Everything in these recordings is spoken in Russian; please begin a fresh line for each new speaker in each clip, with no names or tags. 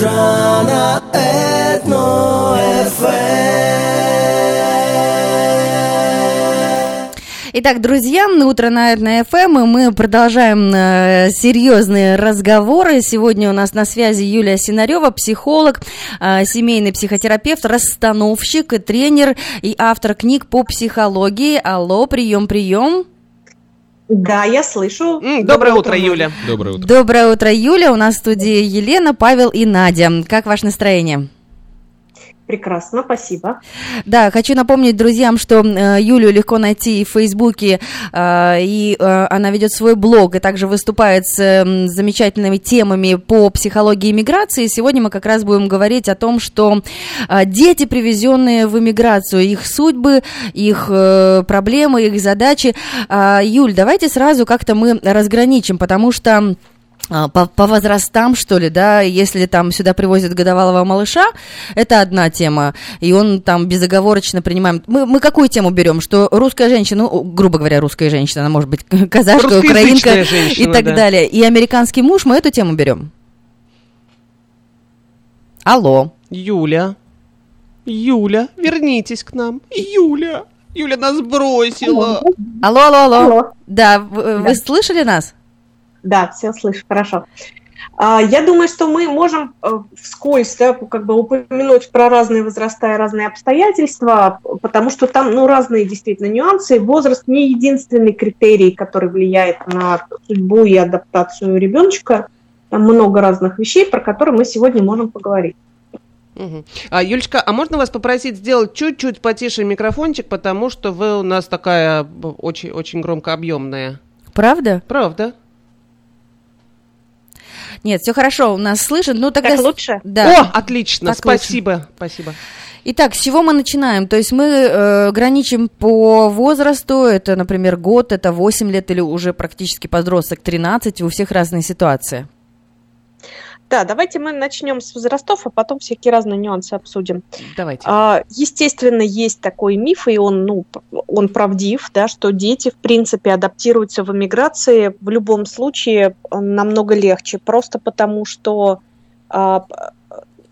утро на
Итак, друзья, утро на на и мы продолжаем э, серьезные разговоры. Сегодня у нас на связи Юлия Синарева, психолог, э, семейный психотерапевт, расстановщик, тренер и автор книг по психологии. Алло, прием, прием.
Да, я слышу.
Доброе, Доброе утро, Юля.
Доброе утро. Доброе утро, Юля. У нас в студии Елена, Павел и Надя. Как ваше настроение?
Прекрасно, спасибо.
Да, хочу напомнить друзьям, что э, Юлю легко найти в Фейсбуке, э, и э, она ведет свой блог, и также выступает с э, замечательными темами по психологии иммиграции. Сегодня мы как раз будем говорить о том, что дети, привезенные в иммиграцию, их судьбы, их проблемы, их задачи. Э, Юль, давайте сразу как-то мы разграничим, потому что а, по, по возрастам, что ли, да, если там сюда привозят годовалого малыша, это одна тема, и он там безоговорочно принимаем. Мы, мы какую тему берем? Что русская женщина, ну, грубо говоря, русская женщина, она может быть казашка, украинка женщина, и так да. далее, и американский муж, мы эту тему берем. Алло.
Юля. Юля, вернитесь к нам. Юля. Юля нас бросила.
Алло, алло, алло. алло. Да, вы, да, вы слышали нас?
Да, все слышу, хорошо. А, я думаю, что мы можем э, вскользь да, как бы упомянуть про разные возраста и разные обстоятельства, потому что там ну, разные действительно нюансы. Возраст не единственный критерий, который влияет на судьбу и адаптацию ребеночка. Там много разных вещей, про которые мы сегодня можем поговорить.
Угу. А, Юлечка, а можно вас попросить сделать чуть-чуть потише микрофончик, потому что вы у нас такая очень-очень громко объемная.
Правда?
Правда.
Нет, все хорошо, у нас слышат. Ну тогда...
Так лучше?
Да. О, отлично, так спасибо, лучше. спасибо.
Итак, с чего мы начинаем? То есть мы э, граничим по возрасту, это, например, год, это 8 лет или уже практически подросток 13, у всех разные ситуации.
Да, давайте мы начнем с возрастов, а потом всякие разные нюансы обсудим.
Давайте.
А, естественно, есть такой миф, и он, ну, он правдив, да, что дети, в принципе, адаптируются в эмиграции в любом случае намного легче, просто потому что а,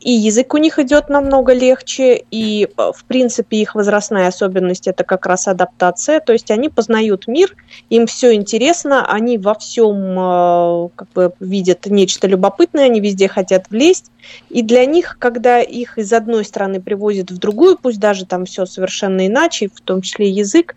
и язык у них идет намного легче, и, э, в принципе, их возрастная особенность – это как раз адаптация, то есть они познают мир, им все интересно, они во всем э, как бы, видят нечто любопытное, они везде хотят влезть, и для них, когда их из одной страны привозят в другую, пусть даже там все совершенно иначе, в том числе язык,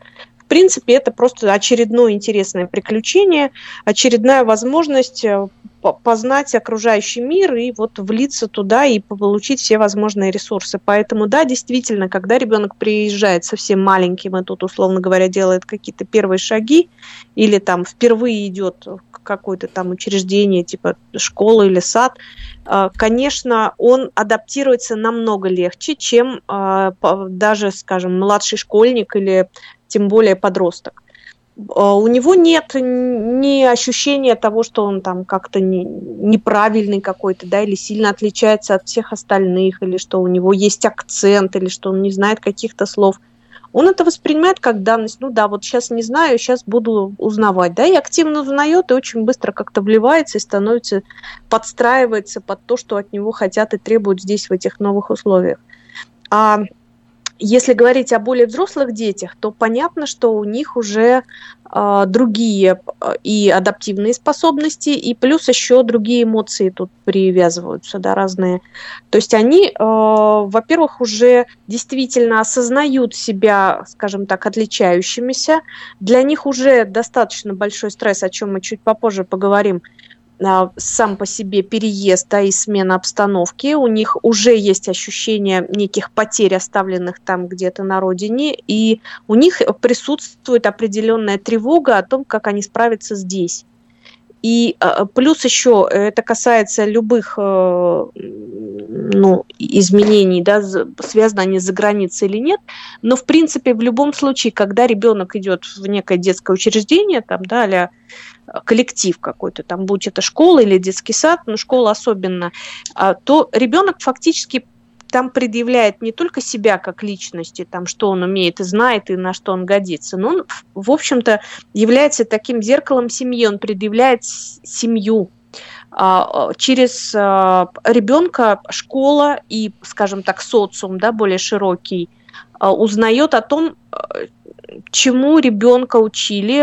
принципе, это просто очередное интересное приключение, очередная возможность э, познать окружающий мир и вот влиться туда и получить все возможные ресурсы. Поэтому, да, действительно, когда ребенок приезжает совсем маленьким и тут, условно говоря, делает какие-то первые шаги или там впервые идет в какое-то там учреждение, типа школа или сад, э, конечно, он адаптируется намного легче, чем э, даже, скажем, младший школьник или тем более подросток. А, у него нет ни ощущения того, что он там как-то не, неправильный какой-то, да, или сильно отличается от всех остальных, или что у него есть акцент, или что он не знает каких-то слов. Он это воспринимает как данность. Ну да, вот сейчас не знаю, сейчас буду узнавать, да, и активно узнает, и очень быстро как-то вливается и становится, подстраивается под то, что от него хотят и требуют здесь, в этих новых условиях. А если говорить о более взрослых детях, то понятно, что у них уже э, другие и адаптивные способности, и плюс еще другие эмоции тут привязываются, да, разные. То есть они, э, во-первых, уже действительно осознают себя, скажем так, отличающимися. Для них уже достаточно большой стресс, о чем мы чуть попозже поговорим, а, сам по себе переезд да, и смена обстановки, у них уже есть ощущение неких потерь, оставленных там где-то на родине, и у них присутствует определенная тревога о том, как они справятся здесь. И а, плюс еще это касается любых э, ну, изменений, да, связаны они за границей или нет, но в принципе в любом случае, когда ребенок идет в некое детское учреждение, там, да, а коллектив какой-то, там, будь это школа или детский сад, но школа особенно, а, то ребенок фактически там предъявляет не только себя как личности, там, что он умеет и знает, и на что он годится, но он, в общем-то, является таким зеркалом семьи, он предъявляет семью, а, через ребенка школа и, скажем так, социум, да, более широкий, узнает о том, чему ребенка учили,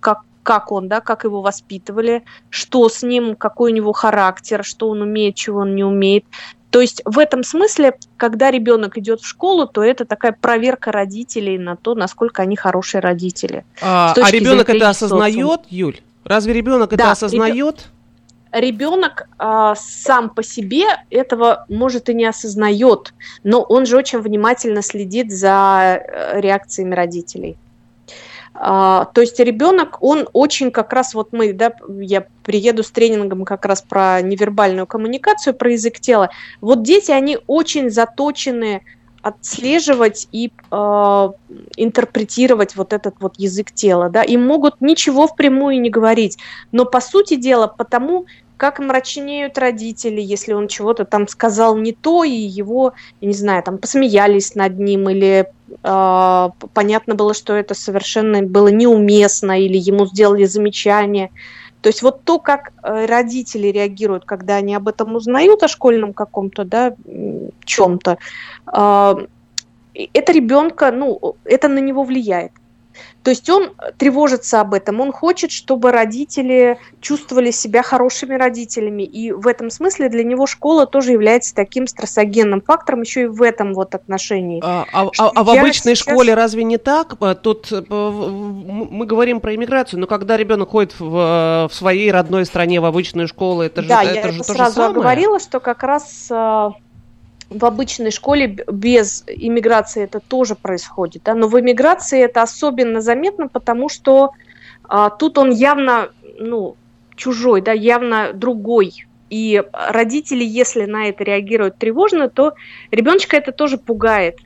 как как он, да, как его воспитывали, что с ним, какой у него характер, что он умеет, чего он не умеет. То есть в этом смысле, когда ребенок идет в школу, то это такая проверка родителей на то, насколько они хорошие родители.
А, а ребенок это осознает, Юль? Разве ребенок да, это осознает?
Ребенок э, сам по себе этого может и не осознает, но он же очень внимательно следит за э, реакциями родителей. А, то есть ребенок, он очень как раз, вот мы, да, я приеду с тренингом как раз про невербальную коммуникацию, про язык тела. Вот дети, они очень заточены отслеживать и э, интерпретировать вот этот вот язык тела, да, и могут ничего впрямую не говорить, но по сути дела потому, как мрачнеют родители, если он чего-то там сказал не то, и его, я не знаю, там посмеялись над ним, или э, понятно было, что это совершенно было неуместно, или ему сделали замечание. То есть вот то, как э, родители реагируют, когда они об этом узнают, о школьном каком-то, да, чем-то, э, это ребенка, ну, это на него влияет. То есть он тревожится об этом, он хочет, чтобы родители чувствовали себя хорошими родителями, и в этом смысле для него школа тоже является таким стрессогенным фактором еще и в этом вот отношении.
А, а, а, а в обычной сейчас... школе разве не так? А, тут э, мы говорим про иммиграцию, но когда ребенок ходит в, в своей родной стране в обычную школу, это же,
да,
это
я
же
это
то
сразу
же самое?
говорила, что как раз э, в обычной школе без иммиграции это тоже происходит, да, но в иммиграции это особенно заметно, потому что а, тут он явно, ну, чужой, да, явно другой. И родители, если на это реагируют тревожно, то ребеночка это тоже пугает.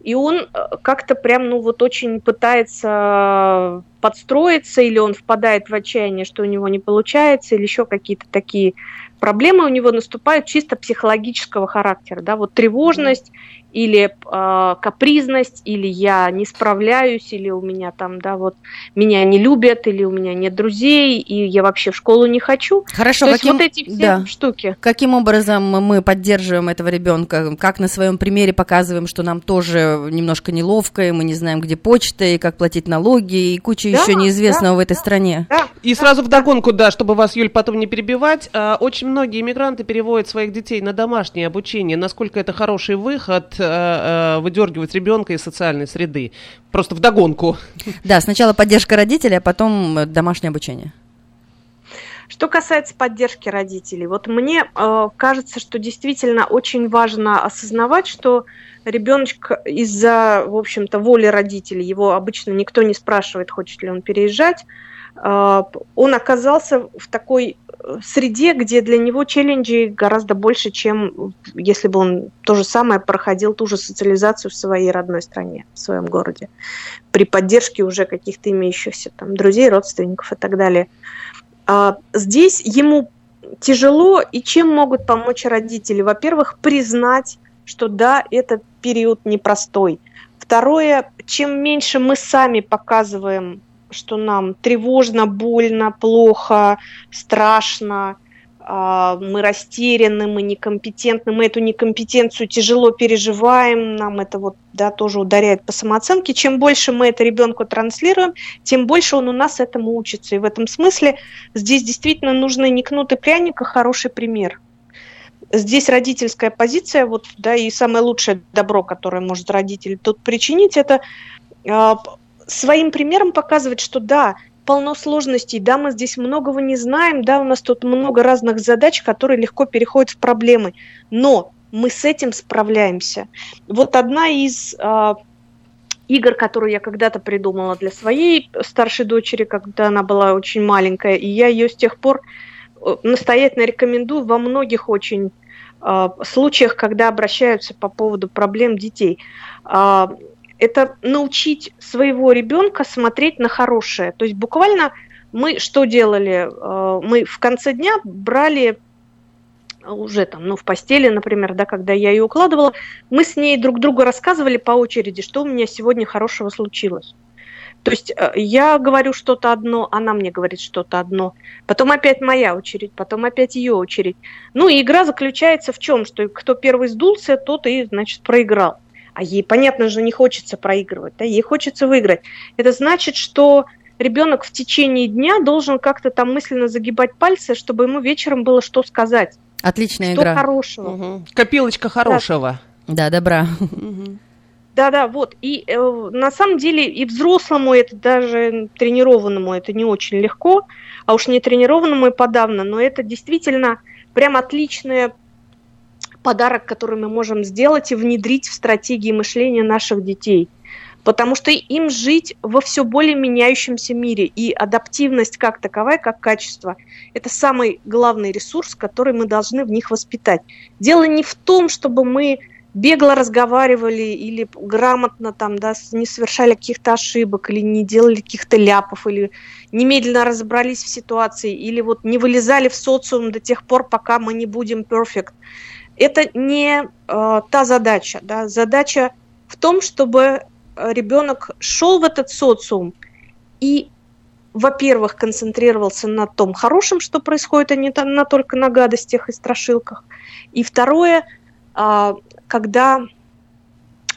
И он э, как-то прям, ну вот очень пытается подстроиться, или он впадает в отчаяние, что у него не получается, или еще какие-то такие проблемы у него наступают чисто психологического характера, да, вот тревожность или э, капризность, или я не справляюсь, или у меня там, да, вот меня не любят, или у меня нет друзей, и я вообще в школу не хочу.
Хорошо,
То
каким...
есть вот эти все да. штуки.
Каким образом мы поддерживаем этого ребенка? Как на своем примере показываем, что нам тоже немножко неловко, и мы не знаем, где почта, и как платить налоги, и куча да, еще неизвестного да, в этой
да,
стране.
Да,
и сразу в догонку, да, чтобы вас, Юль, потом не перебивать, а, очень многие иммигранты переводят своих детей на домашнее обучение. Насколько это хороший выход? Э, э, выдергивать ребенка из социальной среды. Просто в догонку.
Да, сначала поддержка родителей, а потом домашнее обучение.
Что касается поддержки родителей, вот мне э, кажется, что действительно очень важно осознавать, что ребеночек из-за, в общем-то, воли родителей, его обычно никто не спрашивает, хочет ли он переезжать, э, он оказался в такой среде, где для него челленджи гораздо больше, чем если бы он то же самое проходил, ту же социализацию в своей родной стране, в своем городе, при поддержке уже каких-то имеющихся там друзей, родственников и так далее. А здесь ему тяжело, и чем могут помочь родители? Во-первых, признать, что да, этот период непростой. Второе, чем меньше мы сами показываем что нам тревожно, больно, плохо, страшно, мы растеряны, мы некомпетентны, мы эту некомпетенцию тяжело переживаем, нам это вот, да, тоже ударяет по самооценке. Чем больше мы это ребенку транслируем, тем больше он у нас этому учится. И в этом смысле здесь действительно нужны не кнут и пряник, а хороший пример. Здесь родительская позиция, вот, да, и самое лучшее добро, которое может родитель тут причинить, это а, своим примером показывать, что да, полно сложностей, да, мы здесь многого не знаем, да, у нас тут много разных задач, которые легко переходят в проблемы, но мы с этим справляемся. Вот одна из э, игр, которую я когда-то придумала для своей старшей дочери, когда она была очень маленькая, и я ее с тех пор э, настоятельно рекомендую во многих очень э, случаях, когда обращаются по поводу проблем детей это научить своего ребенка смотреть на хорошее. То есть буквально мы что делали? Э, мы в конце дня брали уже там, ну, в постели, например, да, когда я ее укладывала, мы с ней друг другу рассказывали по очереди, что у меня сегодня хорошего случилось. То есть э, я говорю что-то одно, она мне говорит что-то одно, потом опять моя очередь, потом опять ее очередь. Ну и игра заключается в чем, что кто первый сдулся, тот и, значит, проиграл. А ей, понятно же, не хочется проигрывать, да, ей хочется выиграть. Это значит, что ребенок в течение дня должен как-то там мысленно загибать пальцы, чтобы ему вечером было что сказать.
Отличная
что
игра.
хорошего.
Угу. Копилочка хорошего.
Да, добра.
Мгм.
Да-да, вот. И э, на самом деле и взрослому это даже тренированному это не очень легко, а уж не тренированному и подавно, но это действительно прям отличный подарок, который мы можем сделать и внедрить в стратегии мышления наших детей. Потому что им жить во все более меняющемся мире. И адаптивность как таковая, как качество, это самый главный ресурс, который мы должны в них воспитать. Дело не в том, чтобы мы бегло разговаривали или грамотно там, да, не совершали каких-то ошибок, или не делали каких-то ляпов, или немедленно разобрались в ситуации, или вот не вылезали в социум до тех пор, пока мы не будем perfect. Это не э, та задача. Да? Задача в том, чтобы э, ребенок шел в этот социум и, во-первых, концентрировался на том хорошем, что происходит, а не на только на гадостях и страшилках. И второе, а, когда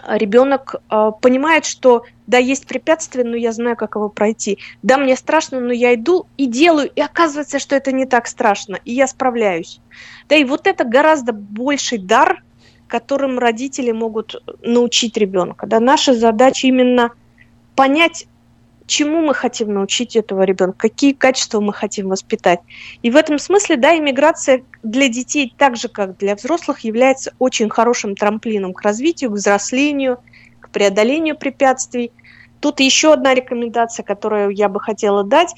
ребенок а, понимает, что да, есть препятствие, но я знаю, как его пройти. Да, мне страшно, но я иду и делаю, и оказывается, что это не так страшно, и я справляюсь. Да, и вот это гораздо больший дар, которым родители могут научить ребенка. Да, наша задача именно понять, чему мы хотим научить этого ребенка, какие качества мы хотим воспитать. И в этом смысле, да, иммиграция для детей, так же как для взрослых, является очень хорошим трамплином к развитию, к взрослению, к преодолению препятствий. Тут еще одна рекомендация, которую я бы хотела дать.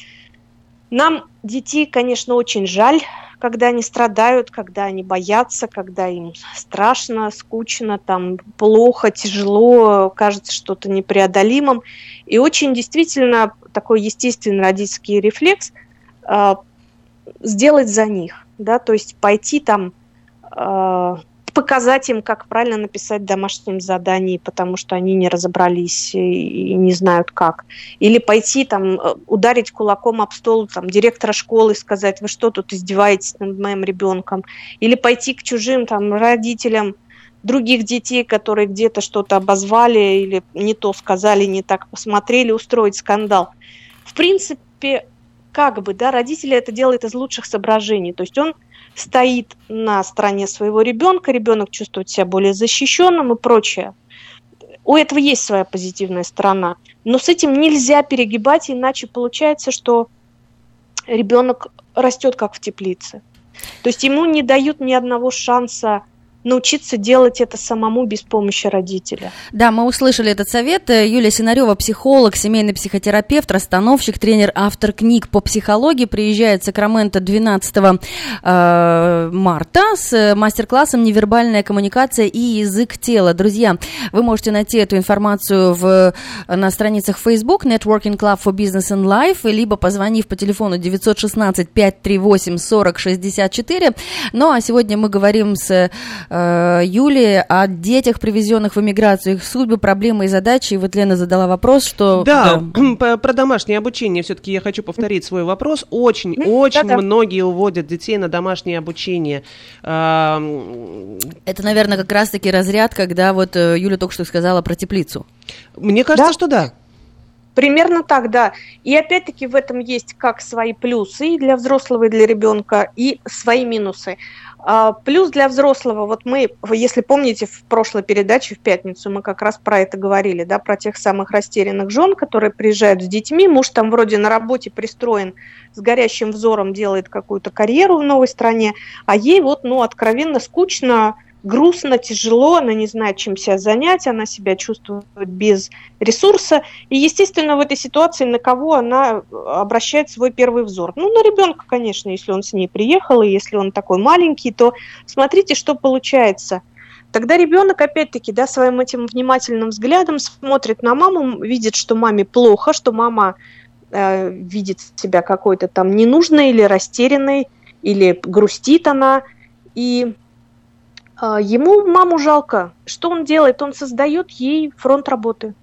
Нам детей, конечно, очень жаль, когда они страдают, когда они боятся, когда им страшно, скучно, там плохо, тяжело, кажется что-то непреодолимым. И очень действительно такой естественный родительский рефлекс э, сделать за них, да, то есть пойти там э, показать им, как правильно написать в домашнем задании, потому что они не разобрались и, не знают как. Или пойти там э, ударить кулаком об стол там, директора школы и сказать, вы что тут издеваетесь над моим ребенком. Или пойти к чужим там родителям других детей, которые где-то что-то обозвали или не то сказали, не так посмотрели, устроить скандал. В принципе, как бы, да, родители это делают из лучших соображений. То есть он стоит на стороне своего ребенка, ребенок чувствует себя более защищенным и прочее. У этого есть своя позитивная сторона. Но с этим нельзя перегибать, иначе получается, что ребенок растет как в теплице. То есть ему не дают ни одного шанса научиться делать это самому без помощи родителя.
Да, мы услышали этот совет. Юлия Синарева, психолог, семейный психотерапевт, расстановщик, тренер, автор книг по психологии, приезжает в Сакраменто 12 э, марта с мастер-классом «Невербальная коммуникация и язык тела». Друзья, вы можете найти эту информацию в, на страницах Facebook Networking Club for Business and Life, либо позвонив по телефону 916-538-4064. Ну, а сегодня мы говорим с э, Юлии о детях, привезенных в эмиграцию, их судьбы, проблемы и задачи. И вот Лена задала вопрос, что...
Да, по- про домашнее обучение все-таки я хочу повторить свой вопрос. Очень, очень
да-да.
многие уводят детей на домашнее обучение.
Это, наверное, как раз-таки разряд, когда вот э, Юля только что сказала про теплицу.
Мне кажется,
Да.
что да.
Примерно так, да. И опять-таки в этом есть как свои плюсы и для взрослого, и для ребенка, и свои минусы. А, Плюс для взрослого, вот мы, если помните, в прошлой передаче в пятницу мы как раз про это говорили, да, про тех самых растерянных жен, которые приезжают с детьми, муж там вроде на работе пристроен, с горящим взором делает какую-то карьеру в новой стране, а ей вот, ну, откровенно скучно, грустно, тяжело, она не знает, чем себя занять, она себя чувствует без ресурса, и, естественно, в этой ситуации на кого она обращает свой первый взор? Ну, на ребенка, конечно, если он с ней приехал, и если он такой маленький, то смотрите, что получается. Тогда ребенок, опять-таки, да, своим этим внимательным взглядом смотрит на маму, видит, что маме плохо, что мама э, видит себя какой-то там ненужной или растерянной, или грустит она, и э, ему маму жалко. Что он делает? Он создает ей фронт работы.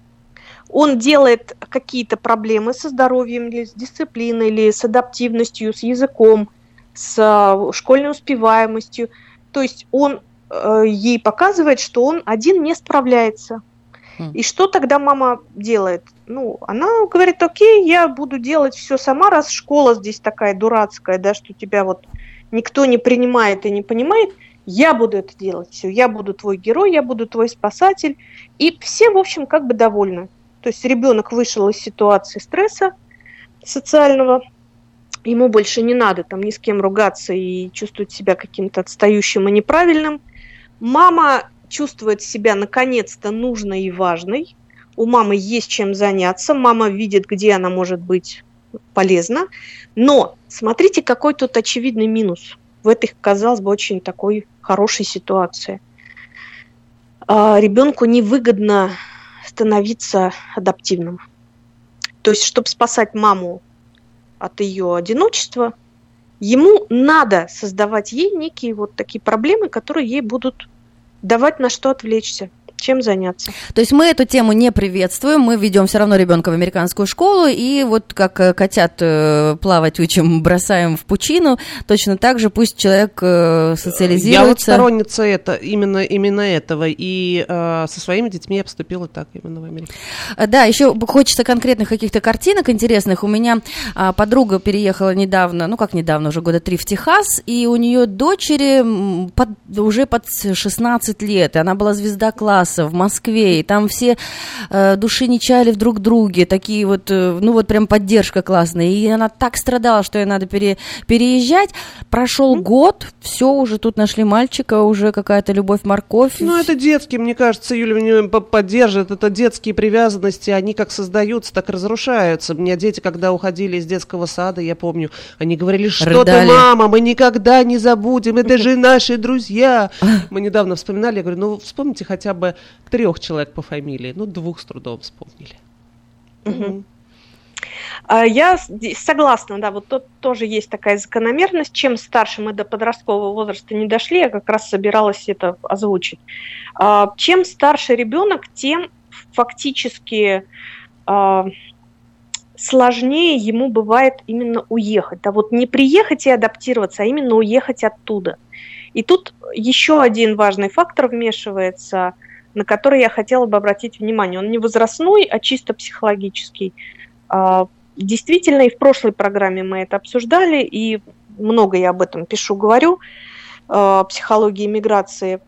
он делает какие-то проблемы со здоровьем, или с дисциплиной, или с адаптивностью, с языком, с э, школьной успеваемостью. То есть он э, ей показывает, что он один не справляется. Хм. И что тогда мама делает? Ну, она говорит, окей, я буду делать все сама, раз школа здесь такая дурацкая, да, что тебя вот никто не принимает и не понимает, я буду это делать все, я буду твой герой, я буду твой спасатель. И все, в общем, как бы довольны. То есть ребенок вышел из ситуации стресса социального, ему больше не надо там ни с кем ругаться и чувствовать себя каким-то отстающим и неправильным. Мама чувствует себя наконец-то нужной и важной. У мамы есть чем заняться, мама видит, где она может быть полезна. Но смотрите, какой тут очевидный минус в этой, казалось бы, очень такой хорошей ситуации. А, ребенку невыгодно становиться адаптивным. То есть, чтобы спасать маму от ее одиночества, ему надо создавать ей некие вот такие проблемы, которые ей будут давать на что отвлечься чем заняться.
То есть мы эту тему не приветствуем, мы ведем все равно ребенка в американскую школу, и вот как э, котят э, плавать учим, бросаем в пучину, точно так же пусть человек э, социализируется. Я вот
сторонница это, именно, именно этого, и э, со своими детьми я поступила так именно в Америке.
Да, еще хочется конкретных каких-то картинок интересных. У меня а, подруга переехала недавно, ну как недавно, уже года три в Техас, и у нее дочери под, уже под 16 лет, и она была звезда класса, класса в Москве, и там все э, души не чаяли в друг друге, такие вот, э, ну вот прям поддержка классная. И она так страдала, что ей надо пере, переезжать. Прошел mm-hmm. год, все, уже тут нашли мальчика, уже какая-то любовь-морковь.
Ну, это детские, мне кажется, Юля меня поддержит, это детские привязанности, они как создаются, так разрушаются. У меня дети, когда уходили из детского сада, я помню, они говорили, что ты, мама, мы никогда не забудем, это же наши друзья. Мы недавно вспоминали, я говорю, ну, вспомните хотя бы трех человек по фамилии, ну, двух с трудом вспомнили.
Угу. Я согласна, да, вот тут тоже есть такая закономерность. Чем старше мы до подросткового возраста не дошли, я как раз собиралась это озвучить. А, чем старше ребенок, тем фактически а, сложнее ему бывает именно уехать. Да, вот не приехать и адаптироваться, а именно уехать оттуда. И тут еще один важный фактор вмешивается – на который я хотела бы обратить внимание. Он не возрастной, а чисто психологический. А, действительно, и в прошлой программе мы это обсуждали, и много я об этом пишу, говорю, а, психологии миграции.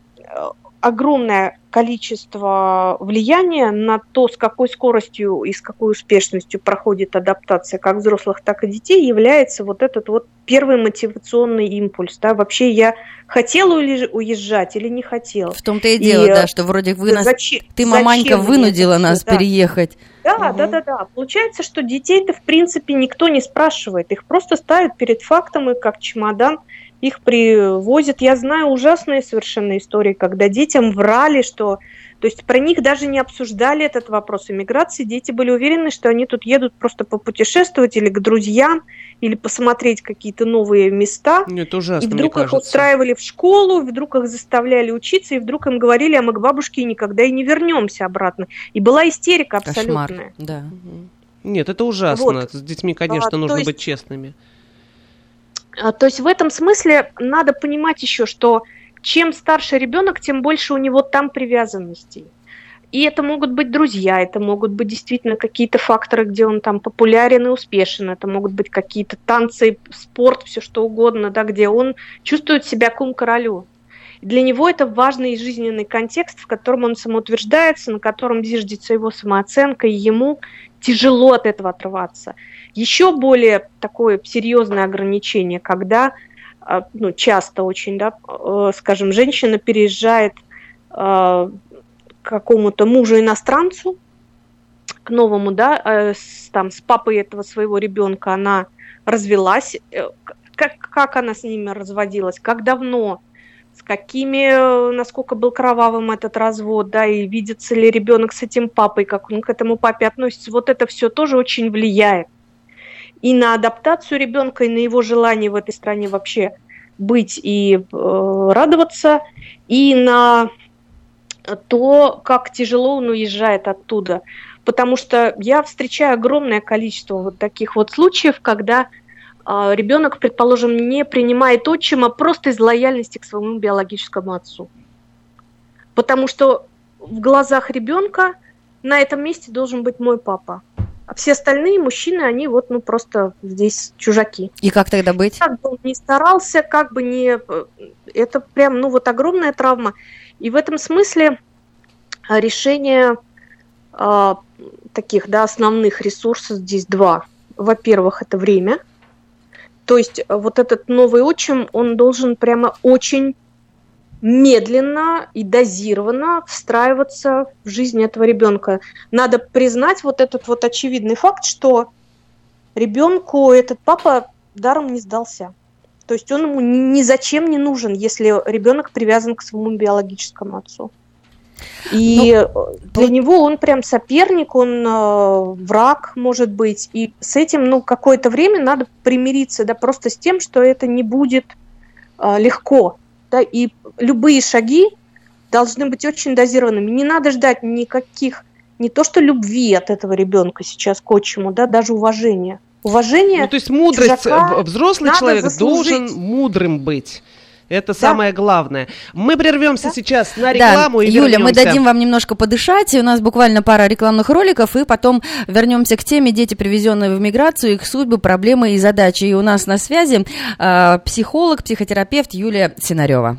Огромное количество влияния на то, с какой скоростью и с какой успешностью проходит адаптация как взрослых, так и детей, является вот этот вот первый мотивационный импульс. Да? Вообще я хотела уезжать или не хотела.
В том-то и дело, и, да, что вроде вы нас... Зачем, ты, маманька, вынудила нас да. переехать.
Да, угу. да, да, да. Получается, что детей-то в принципе никто не спрашивает. Их просто ставят перед фактом и как чемодан их привозят. Я знаю ужасные совершенно истории, когда детям врали, что... То есть про них даже не обсуждали этот вопрос иммиграции. Дети были уверены, что они тут едут просто попутешествовать или к друзьям, или посмотреть какие-то новые места.
Это ужасно,
И вдруг их устраивали в школу, вдруг их заставляли учиться, и вдруг им говорили, а мы к бабушке никогда и не вернемся обратно. И была истерика абсолютная. Кошмар,
да.
Нет, это ужасно. Вот. С детьми, конечно, а, нужно есть... быть честными.
А, то есть в этом смысле надо понимать еще, что чем старше ребенок, тем больше у него там привязанностей. И это могут быть друзья, это могут быть действительно какие-то факторы, где он там популярен и успешен, это могут быть какие-то танцы, спорт, все что угодно, да, где он чувствует себя кум королю. Для него это важный жизненный контекст, в котором он самоутверждается, на котором зиждется его самооценка, и ему тяжело от этого отрываться. Еще более такое серьезное ограничение, когда а, ну, часто очень, да, э, скажем, женщина переезжает а, к какому-то мужу-иностранцу, к новому, да, э, с, там, с папой этого своего ребенка она развелась, э, как, как она с ними разводилась, как давно, с какими, насколько был кровавым этот развод, да, и видится ли ребенок с этим папой, как он к этому папе относится, вот это все тоже очень влияет и на адаптацию ребенка, и на его желание в этой стране вообще быть и э, радоваться, и на то, как тяжело он уезжает оттуда. Потому что я встречаю огромное количество вот таких вот случаев, когда э, ребенок, предположим, не принимает отчима просто из лояльности к своему биологическому отцу. Потому что в глазах ребенка на этом месте должен быть мой папа. А все остальные мужчины, они вот, ну, просто здесь чужаки.
И как тогда быть?
Как бы он ни старался, как бы не... Это прям, ну, вот огромная травма. И в этом смысле а, решение э, таких, да, основных ресурсов здесь два. Во-первых, это время. То есть вот этот новый отчим, он должен прямо очень медленно и дозированно встраиваться в жизнь этого ребенка. Надо признать вот этот вот очевидный факт, что ребенку этот папа даром не сдался. То есть он ему ни зачем не нужен, если ребенок привязан к своему биологическому отцу. И ну, для ну... него он прям соперник, он э, враг, может быть. И с этим, ну, какое-то время надо примириться, да, просто с тем, что это не будет э, легко да, и любые шаги должны быть очень дозированными. Не надо ждать никаких, не то что любви от этого ребенка сейчас к отчиму, да, даже уважения. Уважение.
Ну, то есть мудрость, взрослый человек заслужить. должен мудрым быть. Это да. самое главное. Мы прервемся да. сейчас на рекламу
да. и Юля, вернемся. мы дадим вам немножко подышать. У нас буквально пара рекламных роликов, и потом вернемся к теме дети, привезенные в миграцию, их судьбы, проблемы и задачи. И у нас на связи э, психолог, психотерапевт Юлия Синарева.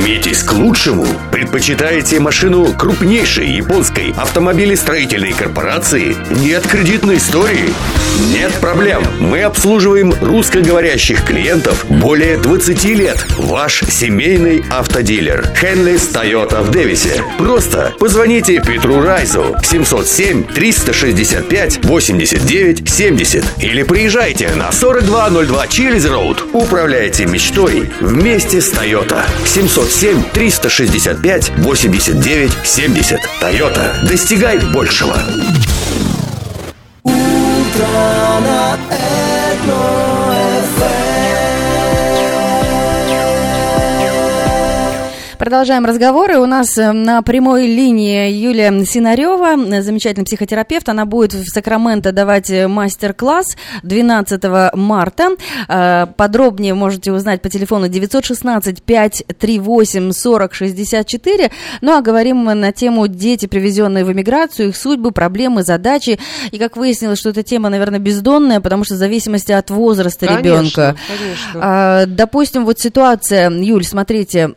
Стремитесь к лучшему? Предпочитаете машину крупнейшей японской автомобилестроительной корпорации? Нет кредитной истории? Нет проблем. Мы обслуживаем русскоговорящих клиентов более 20 лет. Ваш семейный автодилер. Хенлис Тойота в Дэвисе. Просто позвоните Петру Райзу 707 365 89 70 или приезжайте на 4202 Чилиз Роуд. Управляйте мечтой вместе с Тойота. 707 365 89 70. Тойота. Достигай большего. Утро на
Продолжаем разговоры. У нас э, на прямой линии Юлия Синарева, замечательный психотерапевт. Она будет в Сакраменто давать э, мастер-класс 12 марта. Э, подробнее можете узнать по телефону 916-538-4064. Ну а говорим мы на тему дети, привезенные в эмиграцию, их судьбы, проблемы, задачи. И как выяснилось, что эта тема, наверное, бездонная, потому что в зависимости от возраста конечно, ребенка. Конечно. А, допустим, вот ситуация, Юль, смотрите,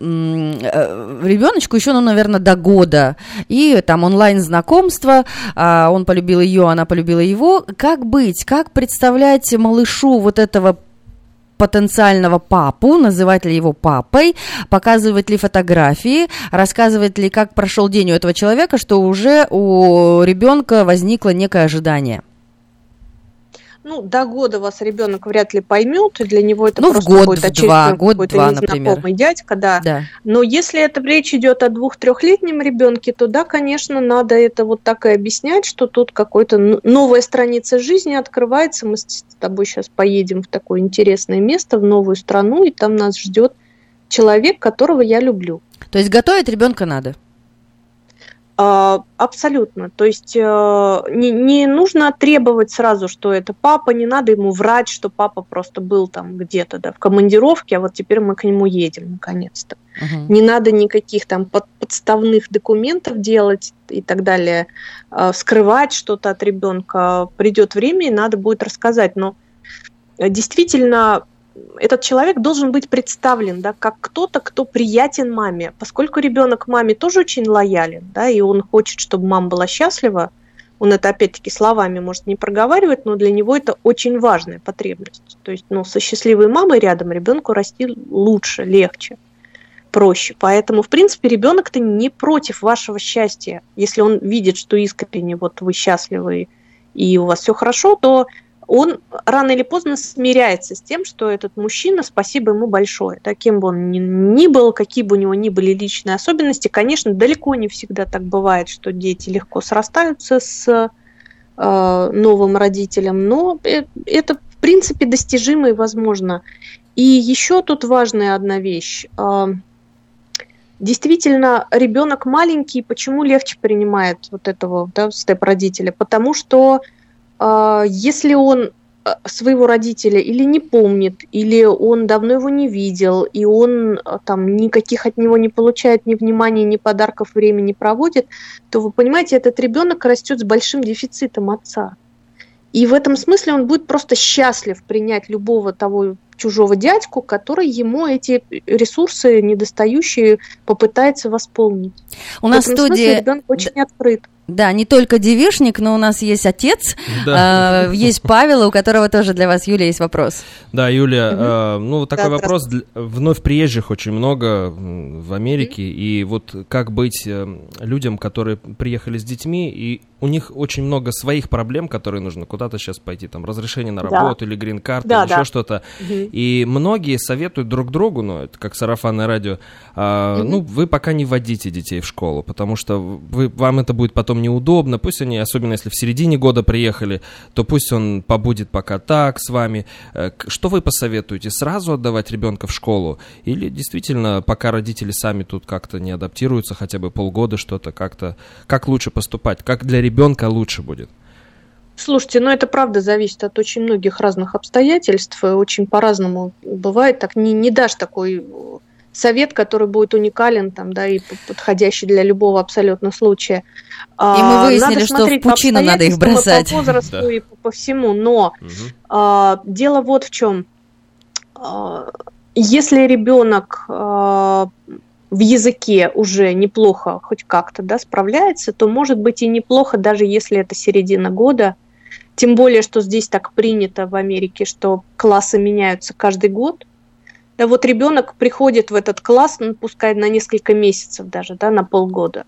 Э, ребеночку еще, ну, наверное, до года. И там онлайн-знакомство, а, он полюбил ее, она полюбила его. Как быть? Как представлять малышу вот этого потенциального папу, называть ли его папой, показывать ли фотографии, рассказывать ли, как прошел день у этого человека, что уже у ребенка возникло некое ожидание
ну, до года вас ребенок вряд ли поймет, и для него это
ну,
просто
год,
какой-то
два, год, два, например.
дядька, да. да. Но если это речь идет о двух-трехлетнем ребенке, то да, конечно, надо это вот так и объяснять, что тут какой-то новая страница жизни открывается. Мы с тобой сейчас поедем в такое интересное место, в новую страну, и там нас ждет человек, которого я люблю.
То есть готовить ребенка надо?
А, абсолютно. То есть э, не, не нужно требовать сразу, что это папа, не надо ему врать, что папа просто был там где-то да, в командировке, а вот теперь мы к нему едем наконец-то. Uh-huh. Не надо никаких там под, подставных документов делать и так далее, а, скрывать что-то от ребенка. Придет время, и надо будет рассказать. Но действительно этот человек должен быть представлен, да, как кто-то, кто приятен маме, поскольку ребенок маме тоже очень лоялен, да, и он хочет, чтобы мама была счастлива, он это опять-таки словами может не проговаривать, но для него это очень важная потребность. То есть, ну, со счастливой мамой рядом ребенку расти лучше, легче, проще. Поэтому, в принципе, ребенок-то не против вашего счастья. Если он видит, что искренне вот вы счастливы и у вас все хорошо, то он рано или поздно смиряется с тем, что этот мужчина, спасибо ему большое. Таким бы он ни, ни был, какие бы у него ни были личные особенности, конечно, далеко не всегда так бывает, что дети легко срастаются с э, новым родителем, но э, это, в принципе, достижимо и возможно. И еще тут важная одна вещь. Э, действительно, ребенок маленький, почему легче принимает вот этого да, степ-родителя? Потому что если он а, своего родителя или не помнит, или он давно его не видел, и он а, там никаких от него не получает ни внимания, ни подарков времени проводит, то вы понимаете, этот ребенок растет с большим дефицитом отца. И в этом смысле он будет просто счастлив принять любого того чужого дядьку, который ему эти ресурсы недостающие попытается восполнить.
У нас в студии...
ребенок очень открыт.
Да, не только девишник, но у нас есть отец, да. э, есть Павел, у которого тоже для вас, Юлия, есть вопрос.
Да, Юлия, угу. э, ну такой да, вопрос. Для, вновь приезжих очень много в Америке, угу. и вот как быть э, людям, которые приехали с детьми, и у них очень много своих проблем, которые нужно куда-то сейчас пойти, там, разрешение на работу да. или грин-карта, да, или да. еще что-то. Угу. И многие советуют друг другу, ну, это как сарафанное радио, э, угу. ну, вы пока не вводите детей в школу, потому что вы, вам это будет потом потом неудобно, пусть они, особенно если в середине года приехали, то пусть он побудет пока так с вами. Э, что вы посоветуете? Сразу отдавать ребенка в школу? Или действительно, пока родители сами тут как-то не адаптируются, хотя бы полгода что-то как-то... Как лучше поступать? Как для ребенка лучше будет?
Слушайте, ну это правда зависит от очень многих разных обстоятельств, очень по-разному бывает, так не, не дашь такой совет, который будет уникален там, да, и подходящий для любого абсолютно случая.
И мы а, выяснили, надо что в пучину надо их бросать.
По возрасту да. и по, по всему. Но угу. а, дело вот в чем. А, если ребенок а, в языке уже неплохо хоть как-то да, справляется, то может быть и неплохо, даже если это середина года. Тем более, что здесь так принято в Америке, что классы меняются каждый год. Да вот ребенок приходит в этот класс, ну, пускай на несколько месяцев даже, да, на полгода.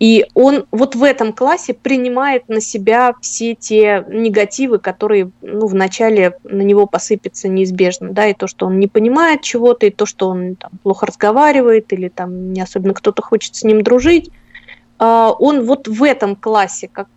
И он вот в этом классе принимает на себя все те негативы, которые ну, вначале на него посыпятся неизбежно. Да, и то, что он не понимает чего-то, и то, что он там, плохо разговаривает, или там не особенно кто-то хочет с ним дружить. А, он вот в этом классе, как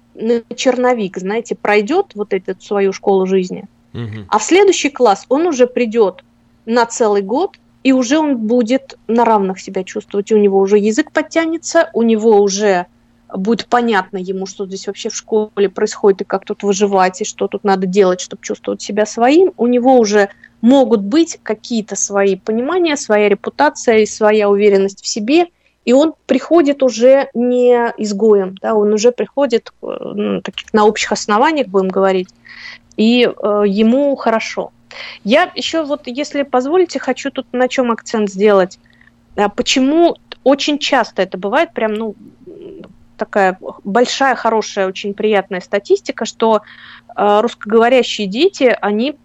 черновик, знаете, пройдет вот эту свою школу жизни. Угу. А в следующий класс он уже придет на целый год и уже он будет на равных себя чувствовать. У него уже язык подтянется, у него уже будет понятно ему, что здесь вообще в школе происходит, и как тут выживать, и что тут надо делать, чтобы чувствовать себя своим. У него уже могут быть какие-то свои понимания, своя репутация и своя уверенность в себе, и он приходит уже не изгоем, да, он уже приходит ну, таких, на общих основаниях, будем говорить, и э, ему хорошо. Я еще вот, если позволите, хочу тут на чем акцент сделать. А почему очень часто это бывает, прям, ну, такая большая, хорошая, очень приятная статистика, что э, русскоговорящие дети, они,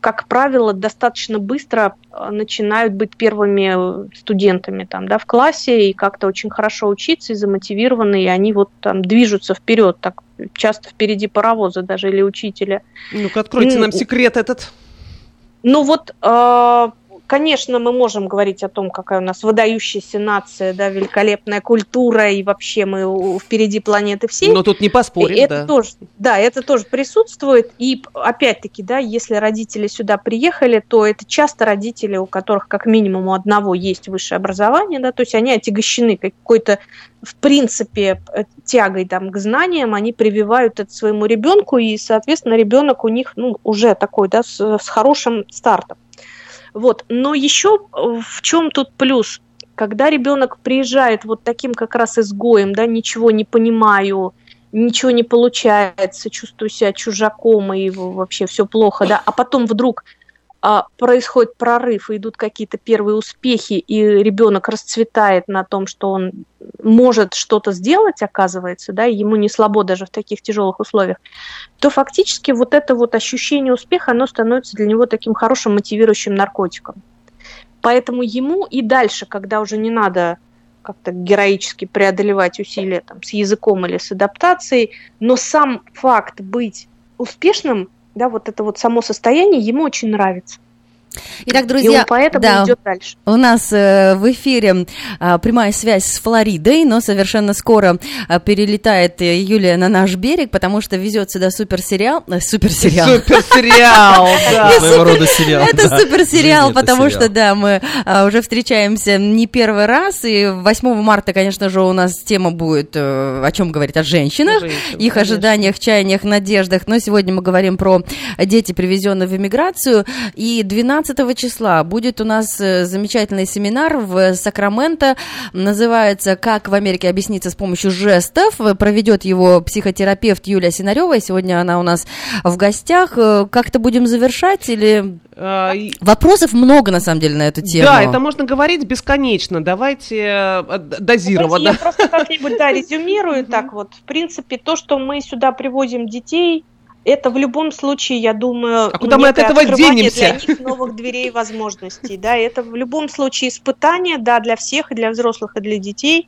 как правило, достаточно быстро э, начинают быть первыми студентами там, да, в классе и как-то очень хорошо учиться и замотивированы, и они вот там движутся вперед, так часто впереди паровоза даже или учителя.
Ну-ка, откройте нам секрет этот.
Ну вот э, конечно, мы можем говорить о том, какая у нас выдающаяся нация, да, великолепная культура, и вообще мы впереди планеты всей.
Но тут не поспоришь,
это да. Тоже, да, это тоже присутствует. И опять-таки, да, если родители сюда приехали, то это часто родители, у которых как минимум у одного есть высшее образование, да, то есть они отягощены какой-то, в принципе, э, тягой там, к знаниям, они прививают это своему ребенку, и, соответственно, ребенок у них ну, уже такой, да, с, с хорошим стартом. Вот. Но еще э, в чем тут плюс? Когда ребенок приезжает вот таким как раз изгоем, да, ничего не понимаю, ничего не получается, чувствую себя чужаком и вообще все плохо, да, а потом вдруг происходит прорыв, и идут какие-то первые успехи, и ребенок расцветает на том, что он может что-то сделать, оказывается, да, ему не слабо даже в таких тяжелых условиях, то фактически вот это вот ощущение успеха, оно становится для него таким хорошим мотивирующим наркотиком. Поэтому ему и дальше, когда уже не надо как-то героически преодолевать усилия там, с языком или с адаптацией, но сам факт быть успешным да, вот это вот само состояние ему очень нравится.
Итак, друзья, и он
поэтому да, идет дальше.
У нас э, в эфире э, прямая связь с Флоридой, но совершенно скоро э, перелетает э, Юлия на наш берег, потому что везет сюда суперсериал. Э, суперсериал.
Суперсериал, да.
Своего рода сериал.
Это суперсериал, потому что, да, мы э, уже встречаемся не первый раз, и 8 марта, конечно же, у нас тема будет, э, о чем говорить, о женщинах, их ожиданиях, чаяниях, надеждах, но сегодня мы говорим про дети, привезенные в эмиграцию, и 12 15 числа будет у нас э, замечательный семинар в Сакраменто. Называется «Как в Америке объясниться с помощью жестов». Проведет его психотерапевт Юлия Синарева. Сегодня она у нас в гостях. Э, как-то будем завершать или... А, Вопросов много, на самом деле, на эту тему.
Да, это можно говорить бесконечно. Давайте э, дозированно.
Я просто как-нибудь, да, резюмирую так вот. В принципе, то, что мы сюда привозим детей, это в любом случае, я думаю,
а куда мы от этого денемся?
для них новых дверей и возможностей. Да, это в любом случае испытание, да, для всех, и для взрослых, и для детей.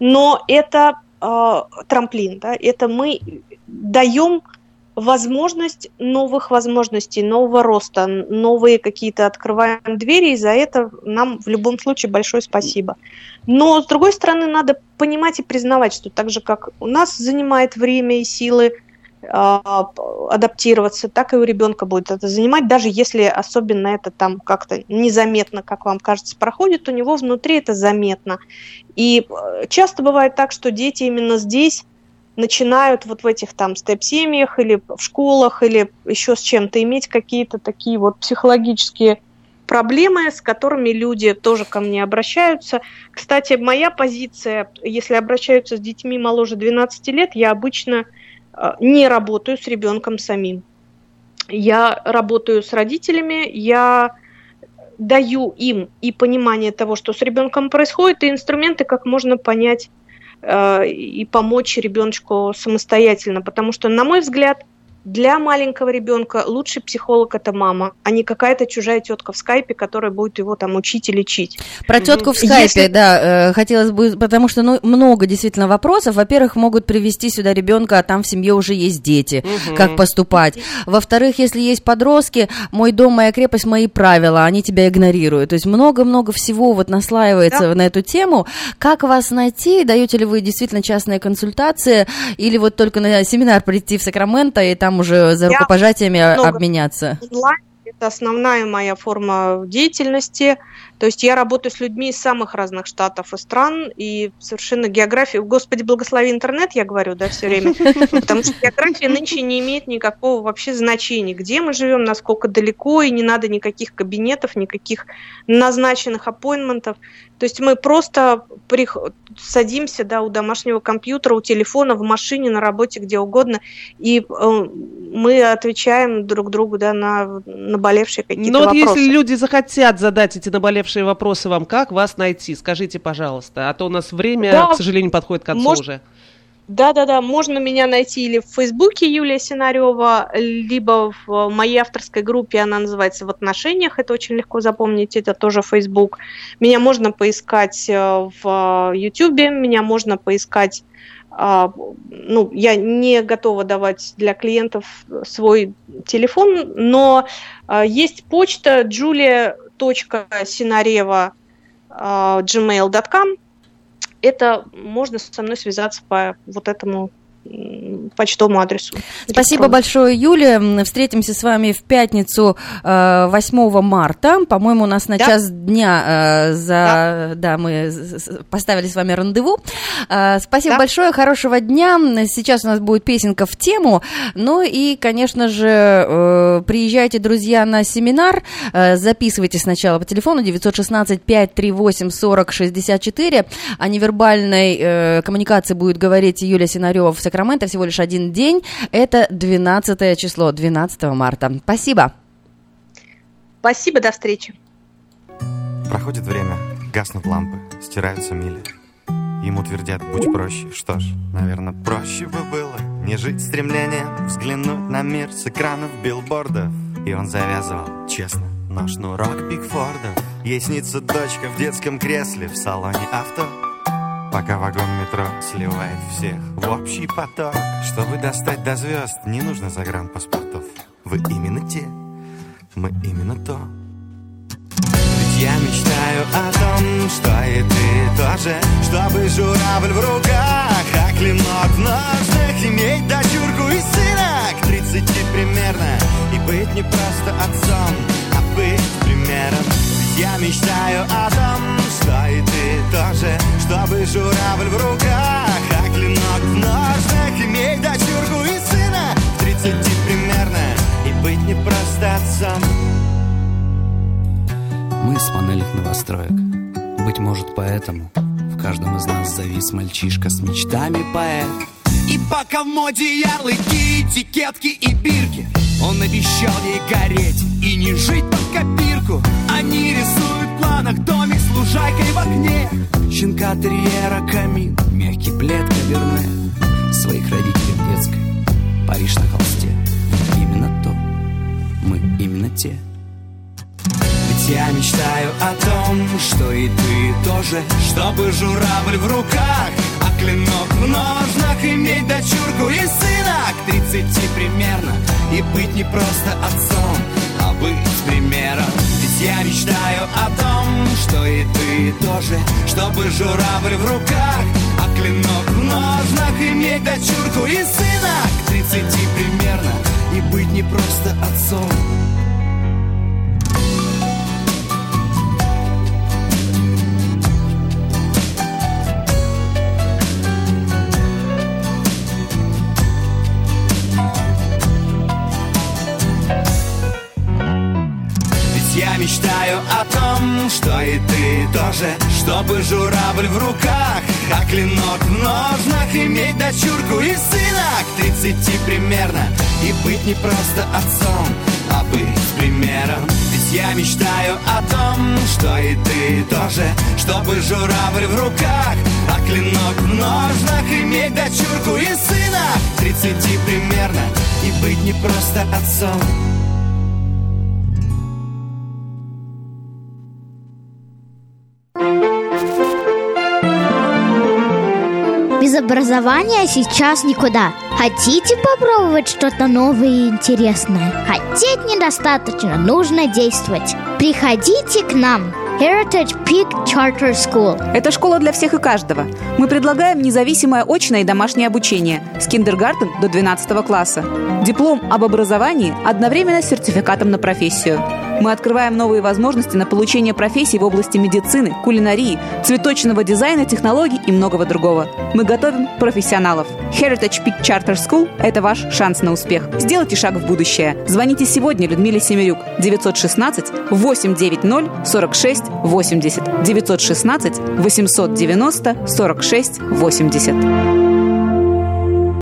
Но это э, трамплин, да, это мы даем возможность новых возможностей, нового роста, новые какие-то открываем двери, и за это нам в любом случае большое спасибо. Но, с другой стороны, надо понимать и признавать, что так же, как у нас занимает время и силы адаптироваться, так и у ребенка будет это занимать, даже если особенно это там как-то незаметно, как вам кажется, проходит, у него внутри это заметно. И э, часто бывает так, что дети именно здесь начинают вот в этих там степ-семьях или в школах или еще с чем-то иметь какие-то такие вот психологические проблемы, с которыми люди тоже ко мне обращаются. Кстати, моя позиция, если обращаются с детьми моложе 12 лет, я обычно не работаю с ребенком самим. Я работаю с родителями, я даю им и понимание того, что с ребенком происходит, и инструменты, как можно понять э, и помочь ребеночку самостоятельно. Потому что, на мой взгляд, для маленького ребенка лучший психолог это мама, а не какая-то чужая тетка в скайпе, которая будет его там учить и лечить.
Про тетку в скайпе, Если... да, э, хотелось бы, потому что ну, много действительно вопросов. Во-первых, могут привести сюда ребенка, а там в семье уже есть дети, угу. как поступать. Во-вторых, если есть подростки, мой дом, моя крепость, мои правила, они тебя игнорируют. То есть много-много всего вот наслаивается да. на эту тему. Как вас найти? Даете ли вы действительно частные консультации или вот только на семинар прийти в Сакраменто и там уже за рукопожатиями обменяться?
Онлайн это основная моя форма деятельности. То есть я работаю с людьми из самых разных штатов и стран, и совершенно география... Господи, благослови интернет, я говорю, да, все время. Потому что география нынче не имеет никакого вообще значения. Где мы живем, насколько далеко, и не надо никаких кабинетов, никаких назначенных аппоинтментов. То есть мы просто приход... садимся да, у домашнего компьютера, у телефона, в машине, на работе, где угодно, и э, мы отвечаем друг другу да, на наболевшие какие-то
Но
вот
если люди захотят задать эти наболевшие вопросы вам, как вас найти? Скажите, пожалуйста, а то у нас время, да, к сожалению, подходит к концу может... уже.
Да-да-да, можно меня найти или в Фейсбуке Юлия Синарева, либо в моей авторской группе, она называется «В отношениях», это очень легко запомнить, это тоже Фейсбук. Меня можно поискать э, в Ютубе, меня можно поискать а, ну, я не готова давать для клиентов свой телефон, но а, есть почта julia gmail.com. Это можно со мной связаться по вот этому почтовому адресу.
Спасибо большое, Юля. Встретимся с вами в пятницу 8 э, марта. По-моему, у нас на да? час дня э, за... Да. да, мы поставили с вами рандеву. Э, спасибо да. большое, хорошего дня. Сейчас у нас будет песенка в тему. Ну и, конечно же, приезжайте, друзья, на семинар. Записывайте сначала по телефону 916-538-4064. О невербальной коммуникации будет говорить Юлия Синарева в Сакраменто всего лишь один день. Это 12 число, 12 марта. Спасибо.
Спасибо, до встречи.
Проходит время, гаснут лампы, стираются мили. Ему твердят, будь проще. Что ж, наверное, проще бы было не жить стремлением, взглянуть на мир с экранов билбордов. И он завязывал, честно, но шнурок Бигфордов. Ей снится дочка в детском кресле в салоне авто. Пока вагон метро сливает всех в общий поток. Чтобы достать до звезд, не нужно загранпаспортов. Вы именно те, мы именно то. Ведь я мечтаю о том, что и ты тоже. Чтобы журавль в руках, а клинок в ножнах. Иметь дочурку и сына к тридцати примерно. И быть не просто отцом, а быть примером я мечтаю о том, что и ты тоже Чтобы журавль в руках, а клинок в ножнах Иметь дочурку и сына в тридцати примерно И быть не просто отцом.
Мы с панельных новостроек. Быть может поэтому в каждом из нас завис мальчишка с мечтами поэт. И пока в моде ярлыки, этикетки и бирки Он обещал ей гореть и не жить под Щенка терьера камин, мягкий плед каберне Своих родителей в детской, Париж на холсте. Именно то, мы именно те. Ведь я мечтаю о том, что и ты тоже. Чтобы журавль в руках клинок в ножнах. Иметь дочурку и сына к тридцати примерно. И быть не просто отцом, а быть примером я мечтаю о том, что и ты тоже Чтобы журавль в руках, а клинок в ножнах Иметь дочурку и сына. К тридцати примерно И быть не просто отцом, мечтаю о том, что и ты тоже Чтобы журавль в руках, а клинок в ножнах Иметь дочурку и сына к тридцати примерно И быть не просто отцом, а быть примером. Ведь я мечтаю о том, что и ты тоже Чтобы журавль в руках, а клинок в ножнах Иметь дочурку и сына к тридцати примерно И быть не просто отцом,
Без образования сейчас никуда. Хотите попробовать что-то новое и интересное? Хотеть недостаточно, нужно действовать. Приходите к нам. Heritage Peak Charter School.
Это школа для всех и каждого. Мы предлагаем независимое очное и домашнее обучение с киндергартен до 12 класса. Диплом об образовании одновременно с сертификатом на профессию. Мы открываем новые возможности на получение профессий в области медицины, кулинарии, цветочного дизайна, технологий и многого другого. Мы готовим профессионалов. Heritage Peak Charter School – это ваш шанс на успех. Сделайте шаг в будущее. Звоните сегодня Людмиле Семерюк 916 890 46 80 916 890 46 80.